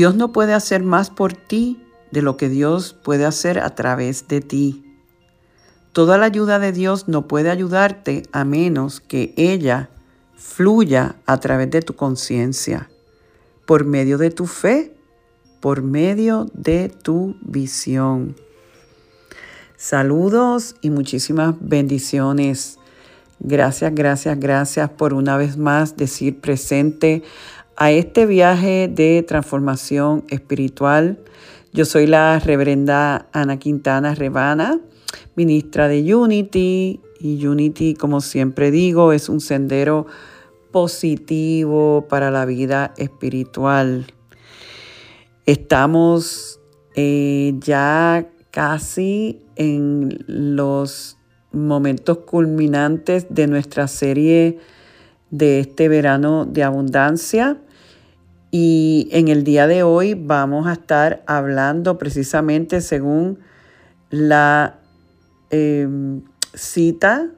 Dios no puede hacer más por ti de lo que Dios puede hacer a través de ti. Toda la ayuda de Dios no puede ayudarte a menos que ella fluya a través de tu conciencia, por medio de tu fe, por medio de tu visión. Saludos y muchísimas bendiciones. Gracias, gracias, gracias por una vez más decir presente a este viaje de transformación espiritual. Yo soy la reverenda Ana Quintana Rebana ministra de Unity y Unity, como siempre digo, es un sendero positivo para la vida espiritual. Estamos eh, ya casi en los momentos culminantes de nuestra serie de este verano de abundancia. Y en el día de hoy vamos a estar hablando precisamente según la Em, cita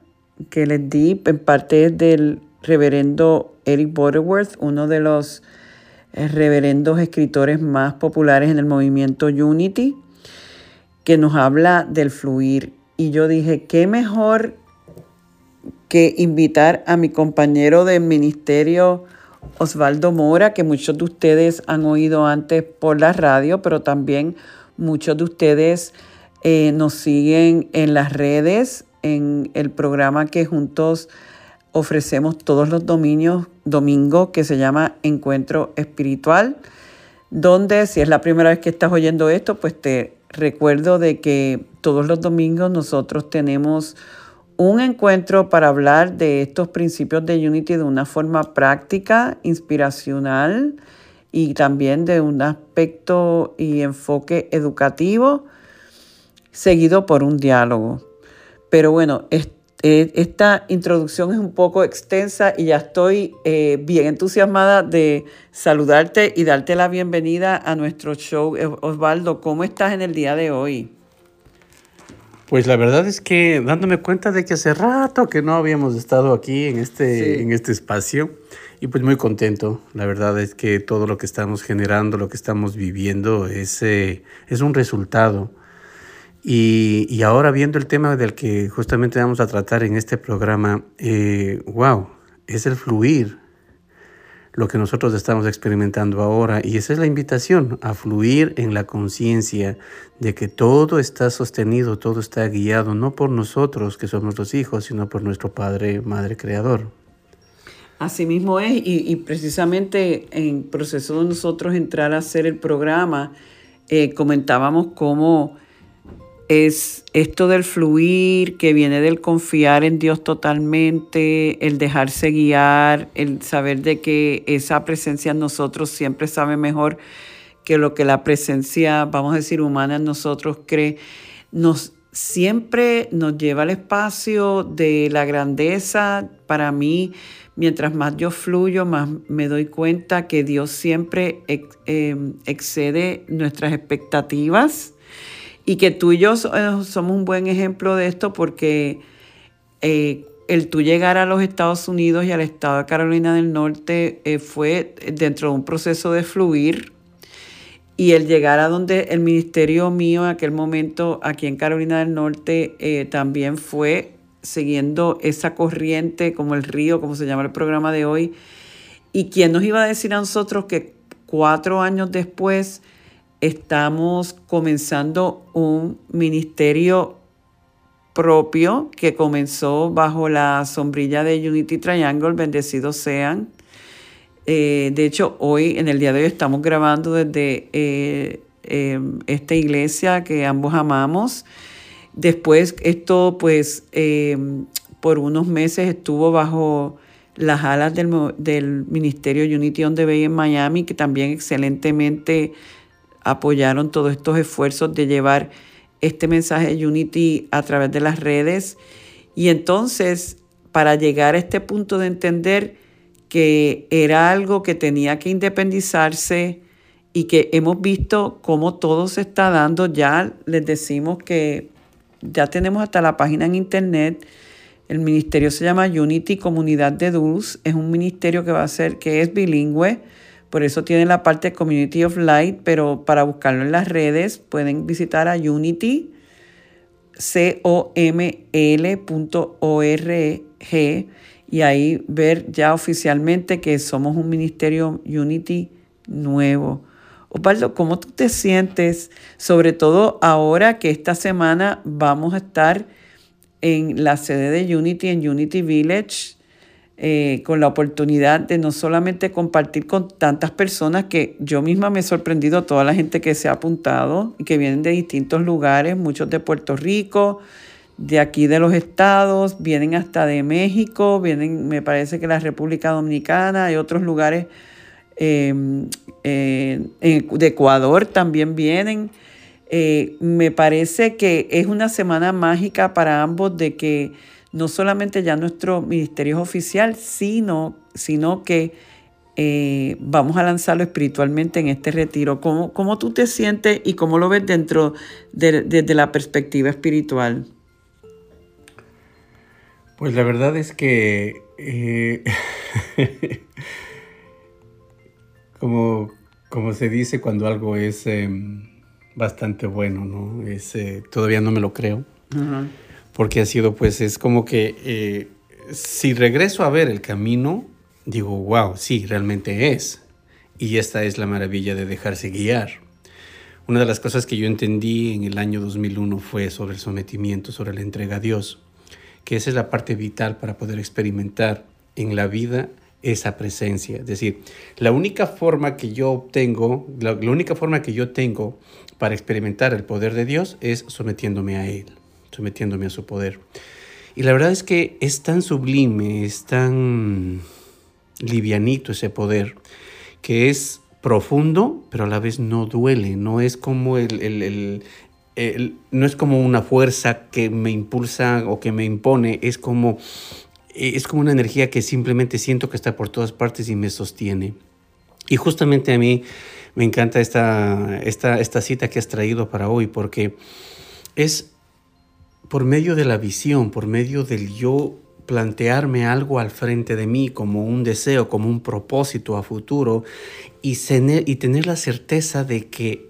que les di en parte del reverendo Eric Butterworth, uno de los eh, reverendos escritores más populares en el movimiento Unity, que nos habla del fluir. Y yo dije, ¿qué mejor que invitar a mi compañero de ministerio Osvaldo Mora, que muchos de ustedes han oído antes por la radio, pero también muchos de ustedes eh, nos siguen en las redes, en el programa que juntos ofrecemos todos los dominios, domingos, que se llama Encuentro Espiritual, donde si es la primera vez que estás oyendo esto, pues te recuerdo de que todos los domingos nosotros tenemos un encuentro para hablar de estos principios de Unity de una forma práctica, inspiracional y también de un aspecto y enfoque educativo seguido por un diálogo. Pero bueno, esta introducción es un poco extensa y ya estoy eh, bien entusiasmada de saludarte y darte la bienvenida a nuestro show. Eh, Osvaldo, ¿cómo estás en el día de hoy? Pues la verdad es que dándome cuenta de que hace rato que no habíamos estado aquí en este, en este espacio y pues muy contento. La verdad es que todo lo que estamos generando, lo que estamos viviendo es, es un resultado. Y, ahora viendo el tema del que justamente vamos a tratar en este programa, eh, wow, es el fluir, lo que nosotros estamos experimentando ahora. Y esa es la invitación, a fluir en la conciencia de que todo está sostenido, todo está guiado, no por nosotros que somos los hijos, sino por nuestro Padre, Madre Creador. Así mismo es, y, precisamente en proceso de nosotros entrar a hacer el programa, eh, comentábamos cómo es esto del fluir, que viene del confiar en Dios totalmente, el dejarse guiar, el saber de que esa presencia en nosotros siempre sabe mejor que lo que la presencia, vamos a decir, humana en nosotros cree, nos siempre nos lleva al espacio de la grandeza. Para mí, mientras más yo fluyo, más me doy cuenta que Dios siempre eh, excede nuestras expectativas y que tú y yo eh, somos un buen ejemplo de esto porque eh, el tú llegar a los Estados Unidos y al estado de Carolina del Norte eh, fue dentro de un proceso de fluir. Y el llegar a donde el ministerio mío en aquel momento aquí en Carolina del Norte también fue siguiendo esa corriente como el río, como se llama el programa de hoy. ¿Y quién nos iba a decir a nosotros que cuatro años después estamos comenzando un ministerio propio que comenzó bajo la sombrilla de Unity Triangle, bendecidos sean. Eh, de hecho, hoy, en el día de hoy, estamos grabando desde eh, em, esta iglesia que ambos amamos. Después, esto, pues, em, por unos meses estuvo bajo las alas del, del Ministerio Unity on the Bay en Miami, que también excelentemente apoyaron todos estos esfuerzos de llevar este mensaje de Unity a través de las redes. Y entonces, para llegar a este punto de entender que era algo que tenía que independizarse y que hemos visto cómo todo se está dando, ya les decimos que ya tenemos hasta la página en internet. El ministerio se llama Unity Comunidad de Dulce. Es un ministerio que va a ser, que es bilingüe por eso tiene la parte Community of Light, pero para buscarlo en las redes pueden visitar a Unity, C-O-M-L.org y ahí ver ya oficialmente que somos un ministerio Unity nuevo. Osvaldo, ¿cómo tú te sientes? Sobre todo ahora que esta semana vamos a estar en la sede de Unity, en Unity Village, eh, con la oportunidad de no solamente compartir con tantas personas que yo misma me he sorprendido, toda la gente que se ha apuntado y que vienen de distintos lugares, muchos de Puerto Rico, de aquí de los estados, vienen hasta de México, vienen, me parece que la República Dominicana, y otros lugares em, de Ecuador también vienen. Eh, me parece que es una semana mágica para ambos de que no solamente ya nuestro ministerio es oficial, sino, sino que eh, vamos a lanzarlo espiritualmente en este retiro. ¿Cómo, ¿Cómo, tú te sientes y cómo lo ves dentro de, desde la perspectiva espiritual? Pues la verdad es que eh, como, como se dice cuando algo es em, bastante bueno, ¿no? Es, eh, todavía no me lo creo porque ha sido pues es como que eh, si regreso a ver el camino, digo, wow, sí, realmente es. Y esta es la maravilla de dejarse guiar. Una de las cosas que yo entendí en el año 2001 fue sobre el sometimiento, sobre la entrega a Dios, que esa es la parte vital para poder experimentar en la vida esa presencia. Es decir, la única forma que yo obtengo, la única forma que yo tengo para experimentar el poder de Dios es sometiéndome a Él sometiéndome a su poder. Y la verdad es que es tan sublime, es tan livianito ese poder, que es profundo, pero a la vez no duele, no es como el, no es como una fuerza que me impulsa o que me impone, es como, es como una energía que simplemente siento que está por todas partes y me sostiene. Y justamente a mí me encanta esta, esta, esta cita que has traído para hoy, porque es por medio de la visión, por medio del yo plantearme algo al frente de mí como un deseo, como un propósito a futuro y tener, y tener la certeza de que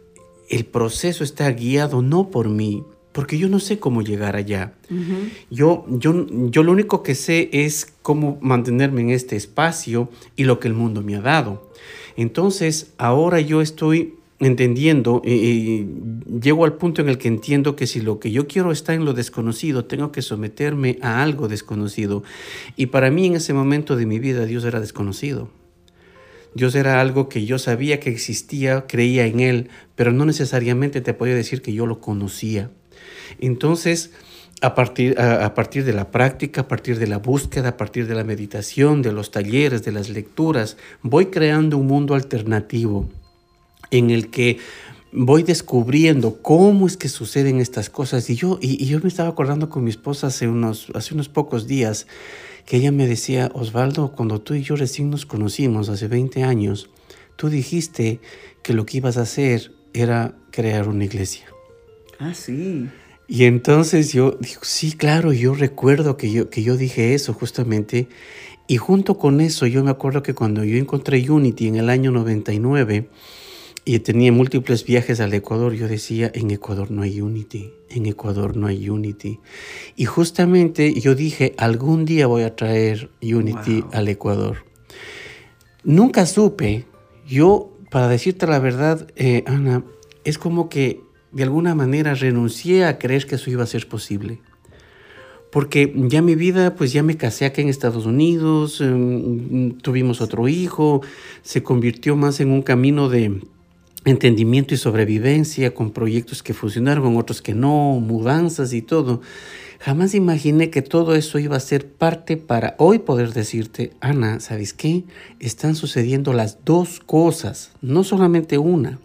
el proceso está guiado no por mí, porque yo no sé cómo llegar allá. yo, yo, yo lo único que sé es cómo mantenerme en este espacio y lo que el mundo me ha dado. Entonces, ahora yo estoy entendiendo, y llego al punto en el que entiendo que si lo que yo quiero está en lo desconocido, tengo que someterme a algo desconocido. Y para mí en ese momento de mi vida Dios era desconocido. Dios era algo que yo sabía que existía, creía en Él, pero no necesariamente te podía decir que yo lo conocía. Entonces, a partir, a partir de la práctica, a partir de la búsqueda, a partir de la meditación, de los talleres, de las lecturas, voy creando un mundo alternativo en el que voy descubriendo cómo es que suceden estas cosas. Y yo, y, yo me estaba acordando con mi esposa hace unos, hace unos pocos días que ella me decía, Osvaldo, cuando tú y yo recién nos conocimos hace 20 años, tú dijiste que lo que ibas a hacer era crear una iglesia. Ah, sí. Y entonces yo digo, sí, claro, yo recuerdo que yo, que yo dije eso justamente. Y junto con eso, yo me acuerdo que cuando yo encontré Unity en el año 99, y tenía múltiples viajes al Ecuador, yo decía, en Ecuador no hay Unity, en Ecuador no hay Unity. Y justamente yo dije, algún día voy a traer Unity al Ecuador. Nunca supe, yo, para decirte la verdad, eh, Ana, es como que de alguna manera renuncié a creer que eso iba a ser posible. Porque ya mi vida, pues ya me casé aquí en Estados Unidos, em, tuvimos otro hijo, se convirtió más en un camino de entendimiento y sobrevivencia, con proyectos que funcionaron, con otros que no, mudanzas y todo. Jamás imaginé que todo eso iba a ser parte para hoy poder decirte, Ana, ¿sabes qué? Están sucediendo las dos cosas, no solamente una.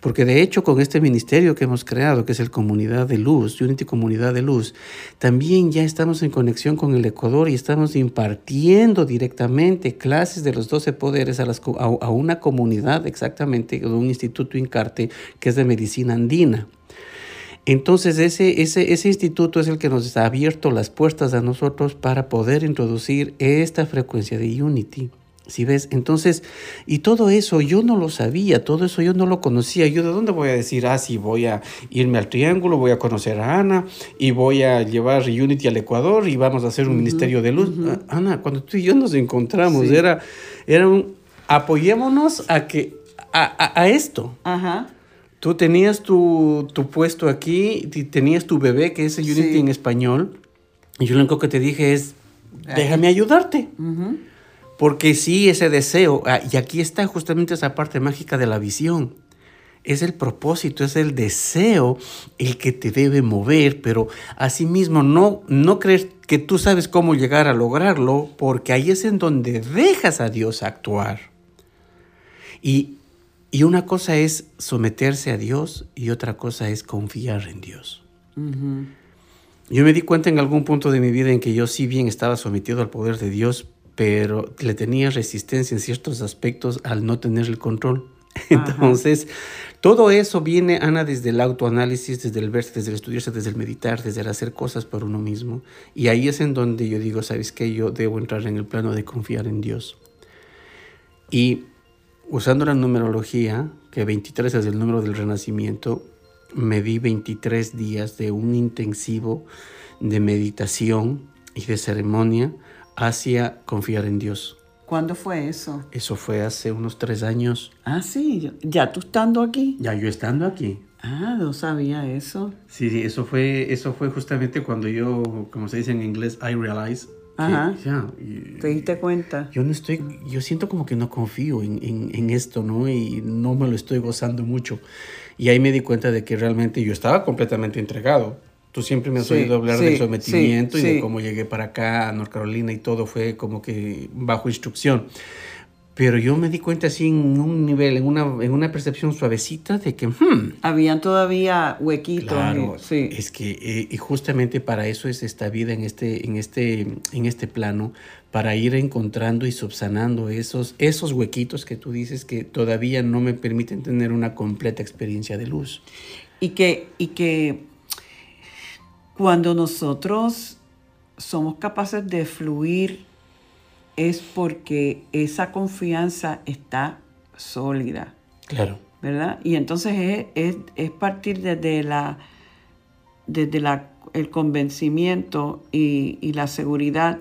Porque de hecho con este ministerio que hemos creado, que es el Comunidad de Luz, Unity Comunidad de Luz, también ya estamos en conexión con el Ecuador y estamos impartiendo directamente clases de los 12 poderes a, una comunidad exactamente, de un instituto Incarte que es de medicina andina. Entonces ese, ese, ese instituto es el que nos ha abierto las puertas a nosotros para poder introducir esta frecuencia de Unity. Si ves? Entonces, y todo eso yo no lo sabía, todo eso yo no lo conocía. Yo de dónde voy a decir, ah, sí, voy a irme al Triángulo, voy a conocer a Ana y voy a llevar Unity al Ecuador y vamos a hacer un ministerio de luz. Ana, cuando tú y yo nos encontramos, era, era un, apoyémonos a que, a, a, esto. Ajá. Tú tenías tu, tu, puesto aquí, tenías tu bebé, que es Unity en español, y yo lo único que te dije es, déjame ayudarte. Porque sí, ese deseo, ah, y aquí está justamente esa parte mágica de la visión. Es el propósito, es el deseo el que te debe mover, pero asimismo no, no creer que tú sabes cómo llegar a lograrlo, porque ahí es en donde dejas a Dios actuar. Y y una cosa es someterse a Dios y otra cosa es confiar en Dios. Yo me di cuenta en algún punto de mi vida en que yo sí bien estaba sometido al poder de Dios, pero le tenía resistencia en ciertos aspectos al no tener el control. Entonces, todo eso viene, Ana, desde el autoanálisis, desde el verse, desde el estudiarse, desde el meditar, desde el hacer cosas por uno mismo. Y ahí es en donde yo digo, ¿sabes qué? Yo debo entrar en el plano de confiar en Dios. Y Usando la numerología, que 23 es el número del renacimiento, me di 23 días de un intensivo de meditación y de ceremonia hacia confiar en Dios. ¿Cuándo fue eso? Eso fue hace unos tres años. Ah, sí, ya tú estando aquí. Ya yo estando aquí. Ah, no sabía eso. Sí, sí, eso fue, eso fue justamente cuando yo, como se dice en inglés, I realized Ajá. ¿Te diste cuenta? Yo no estoy, yo siento como que no confío en, en, esto, ¿no? Y no me lo estoy gozando mucho. Y ahí me di cuenta de que realmente yo estaba completamente entregado. Tú siempre me has oído hablar del sometimiento y de cómo llegué para acá a North Carolina y todo fue como que bajo instrucción. Pero yo me di cuenta así en un nivel, en una, en una percepción suavecita de que... Hmm, Habían todavía huequitos. Claro, sí. es que eh, y justamente para eso es esta vida en este, en este, en este plano, para ir encontrando y subsanando esos, esos huequitos que tú dices que todavía no me permiten tener una completa experiencia de luz. Y que, y que cuando nosotros somos capaces de fluir es porque esa confianza está sólida. Claro. ¿Verdad? Y entonces es, es, partir desde, la, desde la, el convencimiento y, y, la seguridad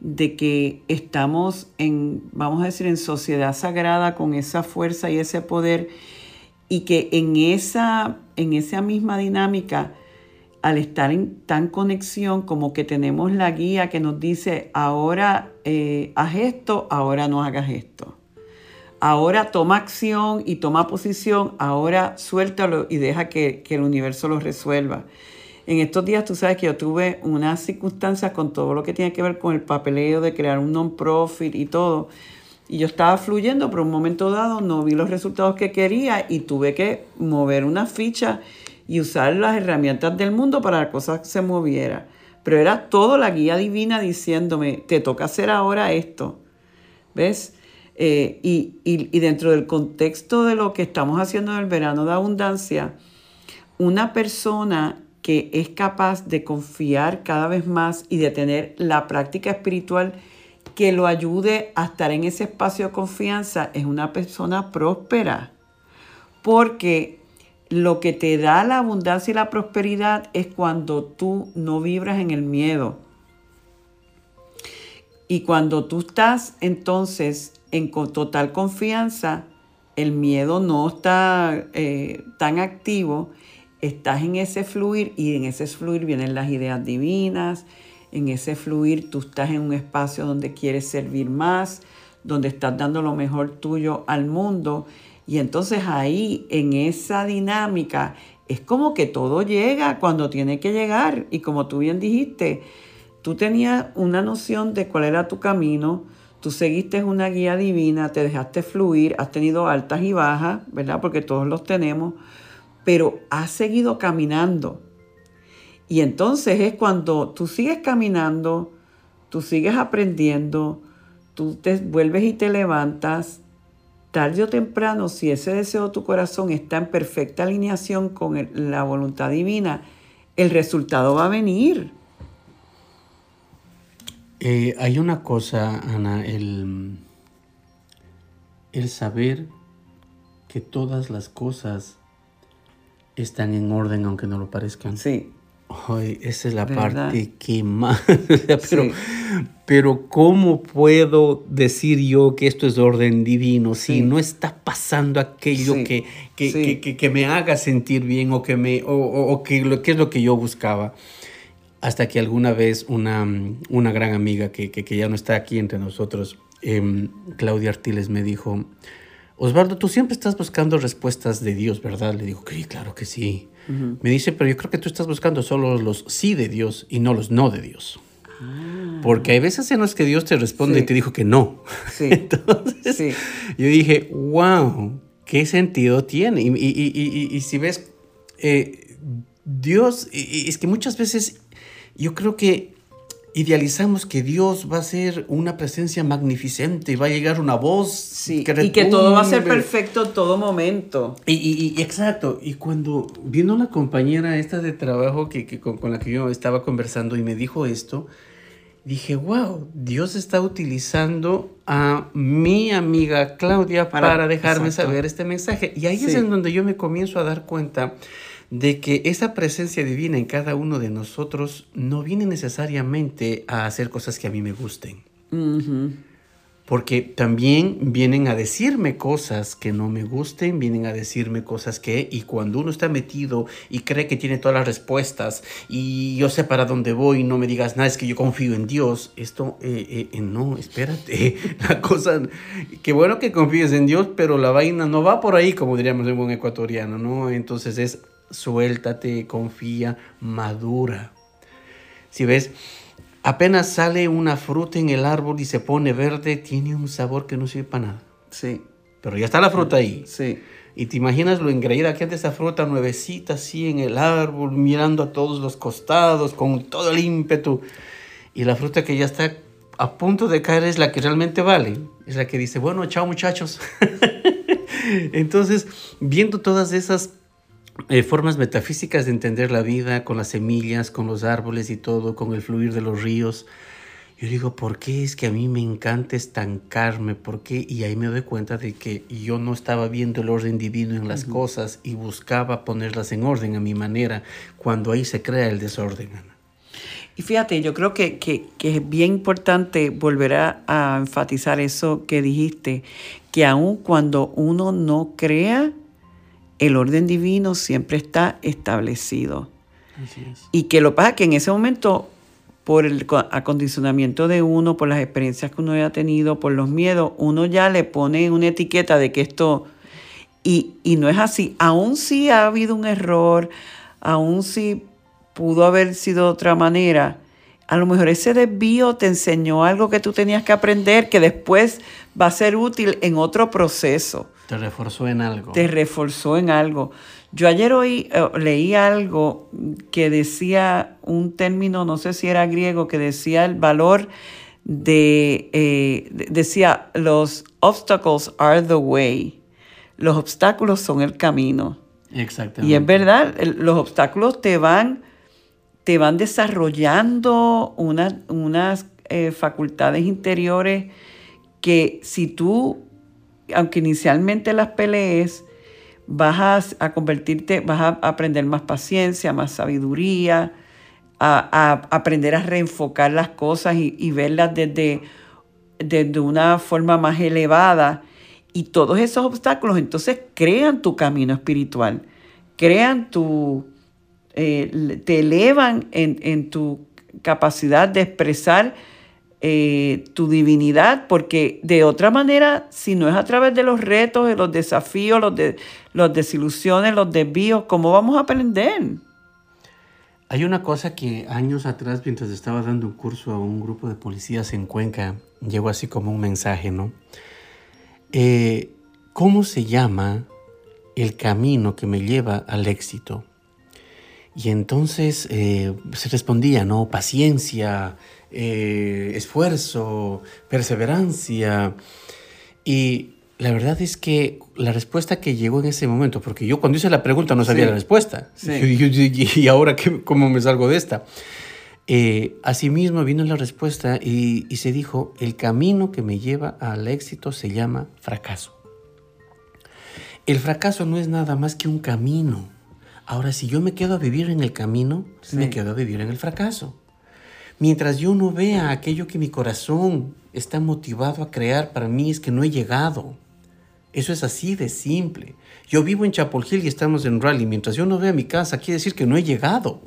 de que estamos en, vamos a decir, en sociedad sagrada con esa fuerza y ese poder y que en esa, en esa misma dinámica al estar en tan conexión como que tenemos la guía que nos dice, ahora eh, haz esto, ahora no hagas esto. Ahora toma acción y toma posición, ahora suéltalo y deja que, el universo lo resuelva. En estos días tú sabes que yo tuve unas circunstancias con todo lo que tiene que ver con el papeleo de crear un non-profit y todo. Y yo estaba fluyendo, pero un momento dado no vi los resultados que quería y tuve que mover una ficha y usar las herramientas del mundo para que la cosa se moviera. Pero era todo la guía divina diciéndome, te toca hacer ahora esto. ¿Ves? Eh, y, y, dentro del contexto de lo que estamos haciendo en el verano de abundancia, una persona que es capaz de confiar cada vez más y de tener la práctica espiritual que lo ayude a estar en ese espacio de confianza es una persona próspera. Porque lo que te da la abundancia y la prosperidad es cuando tú no vibras en el miedo. Y cuando tú estás entonces en total confianza, el miedo no está eh, tan activo, estás en ese fluir y en ese fluir vienen las ideas divinas, en ese fluir tú estás en un espacio donde quieres servir más, donde estás dando lo mejor tuyo al mundo y entonces ahí en esa dinámica es como que todo llega cuando tiene que llegar y como tú bien dijiste, tú tenías una noción de cuál era tu camino, tú seguiste una guía divina, te dejaste fluir, has tenido altas y bajas, ¿verdad? Porque todos los tenemos, pero has seguido caminando. Y entonces es cuando tú sigues caminando, tú sigues aprendiendo, tú te vuelves y te levantas, tarde o temprano, si ese deseo de tu corazón está en perfecta alineación con la voluntad divina, el resultado va a venir. Eh, hay una cosa, Ana, el, el saber que todas las cosas están en orden aunque no lo parezcan. Sí. Ay, esa es la parte que más... pero, pero ¿cómo puedo decir yo que esto es orden divino si no está pasando aquello que, que, me haga sentir bien o que, me, o, que, lo, que es lo que yo buscaba? hasta que alguna vez una, una gran amiga que, que, ya no está aquí entre nosotros, em, Claudia Artiles, me dijo, Osvaldo, tú siempre estás buscando respuestas de Dios, ¿verdad? Le digo, sí, claro que sí. Me dice, pero yo creo que tú estás buscando solo los sí de Dios y no los no de Dios. Ah. Porque hay veces en las que Dios te responde y te dijo que no. Sí. Entonces, yo dije, wow, ¿qué sentido tiene? Y, y, y, y si ves, eh, Dios, es que muchas veces yo creo que idealizamos que Dios va a ser una presencia magnificente y va a llegar una voz y que todo va a ser perfecto todo momento. Y, exacto, y cuando vino la compañera esta de trabajo que, con, la que yo estaba conversando y me dijo esto, dije, wow, Dios está utilizando a mi amiga Claudia para, dejarme saber este mensaje. Y ahí es en donde yo me comienzo a dar cuenta de que esa presencia divina en cada uno de nosotros no viene necesariamente a hacer cosas que a mí me gusten. Porque también vienen a decirme cosas que no me gusten, vienen a decirme cosas que, y cuando uno está metido y cree que tiene todas las respuestas y yo sé para dónde voy, no me digas nada, es que yo confío en Dios, esto, eh, eh, eh, no, espérate, la cosa, qué bueno que confíes en Dios, pero la vaina no va por ahí, como diríamos en buen ecuatoriano, ¿no? Entonces es suéltate, confía, madura. Si ves, apenas sale una fruta en el árbol y se pone verde, tiene un sabor que no sirve para nada. Sí. Pero ya está la fruta ahí. Sí. Y te imaginas lo engreída que es esa fruta nuevecita así en el árbol, mirando a todos los costados con todo el ímpetu. Y la fruta que ya está a punto de caer es la que realmente vale. Es la que dice, bueno, chao muchachos. Entonces, viendo todas esas eh, formas metafísicas de entender la vida con las semillas, con los árboles y todo, con el fluir de los ríos. Yo digo, ¿por qué es que a mí me encanta estancarme? ¿Por qué? Y ahí me doy cuenta de que yo no estaba viendo el orden divino en las cosas y buscaba ponerlas en orden a mi manera, cuando ahí se crea el desorden. Y fíjate, yo creo que, que, es bien importante volver a, a enfatizar eso que dijiste, que aun cuando uno no crea, el orden divino siempre está establecido. Y que lo pasa que en ese momento, por el acondicionamiento de uno, por las experiencias que uno haya tenido, por los miedos, uno ya le pone una etiqueta de que esto... Y, y no es así. Aún si ha habido un error, aún si pudo haber sido de otra manera, a lo mejor ese desvío te enseñó algo que tú tenías que aprender que después va a ser útil en otro proceso. Te reforzó en algo. Te reforzó en algo. Yo ayer hoy eh, leí algo que decía un término, no sé si era griego, que decía el valor de, eh, decía, los obstacles are the way. Los obstáculos son el camino. Exactamente. Y es verdad, los obstáculos te van, te van desarrollando unas eh, facultades interiores que si tú aunque inicialmente las pelees, vas a, convertirte, vas a aprender más paciencia, más sabiduría, a, aprender a reenfocar las cosas y, verlas desde, desde una forma más elevada. Y todos esos obstáculos entonces crean tu camino espiritual, crean tu, eh, te elevan en, tu capacidad de expresar eh, tu divinidad, porque de otra manera, si no es a través de los retos, de los desafíos, los, de, los desilusiones, los desvíos, ¿cómo vamos a aprender? Hay una cosa que años atrás, mientras estaba dando un curso a un grupo de policías en Cuenca, llegó así como un mensaje, ¿no? Eh, ¿cómo se llama el camino que me lleva al éxito? Y entonces eh, se respondía, ¿no? Paciencia, eh, esfuerzo, perseverancia. Y la verdad es que la respuesta que llegó en ese momento, porque yo cuando hice la pregunta no sabía la respuesta. y ahora qué, cómo me salgo de esta. asimismo vino la respuesta y, y se dijo, el camino que me lleva al éxito se llama fracaso. El fracaso no es nada más que un camino. Ahora, si yo me quedo a vivir en el camino, me quedo a vivir en el fracaso. Mientras yo no vea aquello que mi corazón está motivado a crear, para mí es que no he llegado. Eso es así de simple. Yo vivo en Chapel Hill y estamos en Raleigh. Mientras yo no vea mi casa, quiere decir que no he llegado.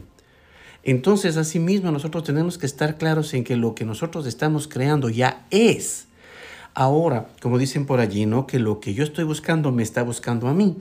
Entonces, asimismo, nosotros tenemos que estar claros en que lo que nosotros estamos creando ya es. Ahora, como dicen por allí, ¿no? Que lo que yo estoy buscando me está buscando a mí.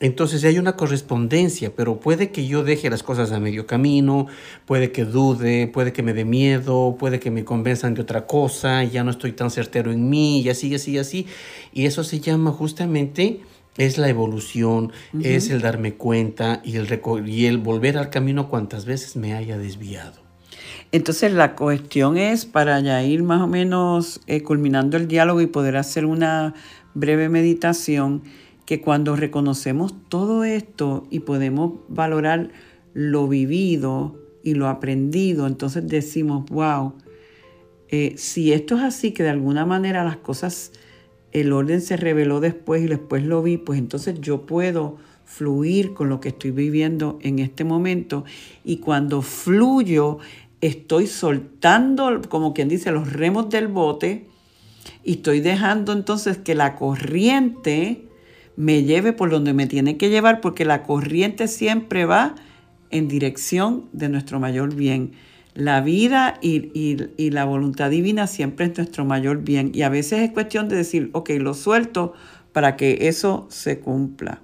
Entonces hay una correspondencia, pero puede que yo deje las cosas a medio camino, puede que dude, puede que me dé miedo, puede que me convenzan de otra cosa, ya no estoy tan certero en mí, y así, y así, y así. Y eso se llama justamente, es la evolución, es el darme cuenta y el, y el volver al camino cuantas veces me haya desviado. Entonces la cuestión es, para ya ir más o menos eh, culminando el diálogo y poder hacer una breve meditación, que cuando reconocemos todo esto y podemos valorar lo vivido y lo aprendido, entonces decimos, wow, eh, si esto es así, que de alguna manera las cosas, el orden se reveló después y después lo vi, pues entonces yo puedo fluir con lo que estoy viviendo en este momento. Y cuando fluyo estoy soltando, como quien dice, los remos del bote y estoy dejando entonces que la corriente me lleve por donde me tiene que llevar, porque la corriente siempre va en dirección de nuestro mayor bien. La vida y, la voluntad divina siempre es nuestro mayor bien. Y a veces es cuestión de decir, ok, lo suelto para que eso se cumpla.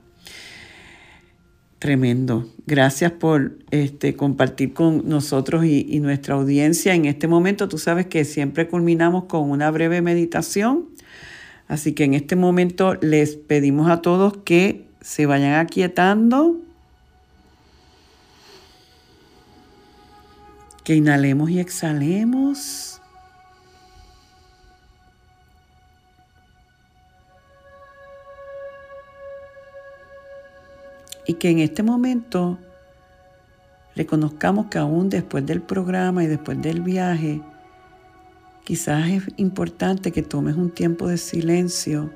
Tremendo. Gracias por este, compartir con nosotros y, nuestra audiencia en este momento. Tú sabes que siempre culminamos con una breve meditación. Así que en este momento les pedimos a todos que se vayan aquietando, que inhalemos y exhalemos. y que en este momento reconozcamos que aún después del programa y después del viaje, quizás es importante que tomes un tiempo de silencio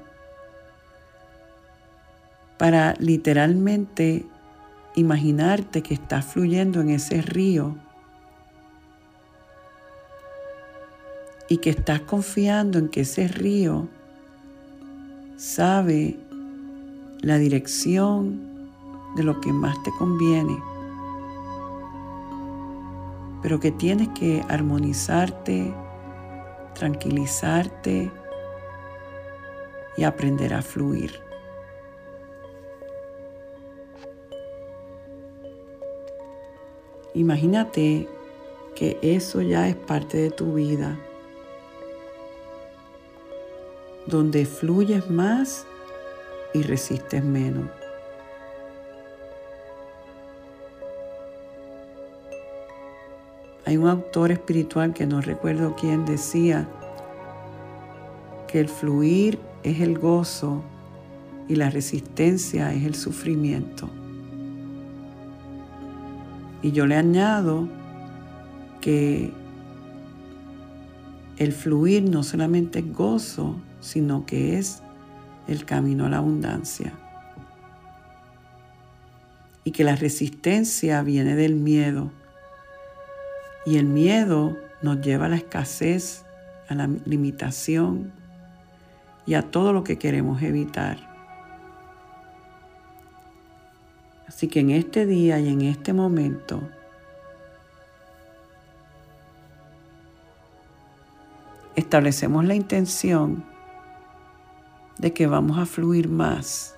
para literalmente imaginarte que estás fluyendo en ese río y que estás confiando en que ese río sabe la dirección de lo que más te conviene, pero que tienes que armonizarte, tranquilizarte y aprender a fluir. Imagínate que eso ya es parte de tu vida, donde fluyes más y resistes menos. Hay un autor espiritual que no recuerdo quién decía que el fluir es el gozo y la resistencia es el sufrimiento. Y yo le añado que el fluir no solamente es gozo, sino que es el camino a la abundancia. Y que la resistencia viene del miedo y el miedo nos lleva a la escasez, a la limitación y a todo lo que queremos evitar. Así que en este día y en este momento, establecemos la intención de que vamos a fluir más.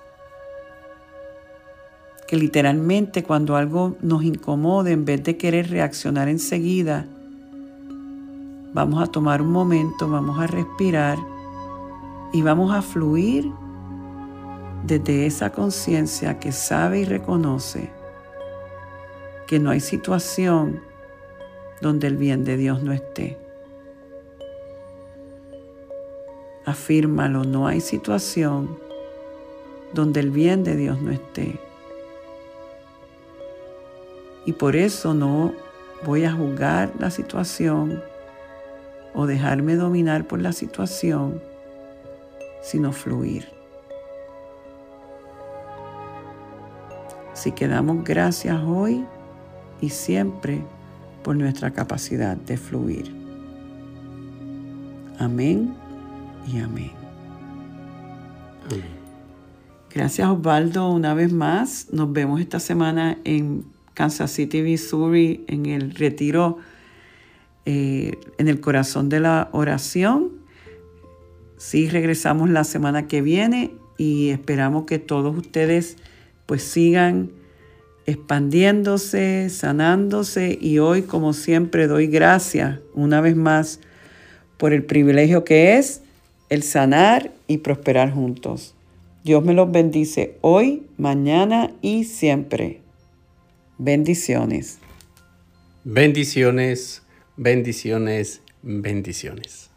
Que literalmente cuando algo nos incomode, en vez de querer reaccionar enseguida, vamos a tomar un momento, vamos a respirar y vamos a fluir desde esa conciencia que sabe y reconoce que no hay situación donde el bien de Dios no esté. Afírmalo, no hay situación donde el bien de Dios no esté. Y por eso no voy a juzgar la situación o dejarme dominar por la situación, sino fluir. Si quedamos gracias hoy y siempre por nuestra capacidad de fluir. Amén y amén. Gracias Osvaldo una vez más. Nos vemos esta semana en Kansas City, Missouri, en el retiro eh, en el corazón de la oración. Sí, regresamos la semana que viene y esperamos que todos ustedes pues sigan expandiéndose, sanándose y hoy como siempre doy gracias una vez más por el privilegio que es el sanar y prosperar juntos. Dios me los bendice hoy, mañana y siempre. Bendiciones. Bendiciones, bendiciones, bendiciones.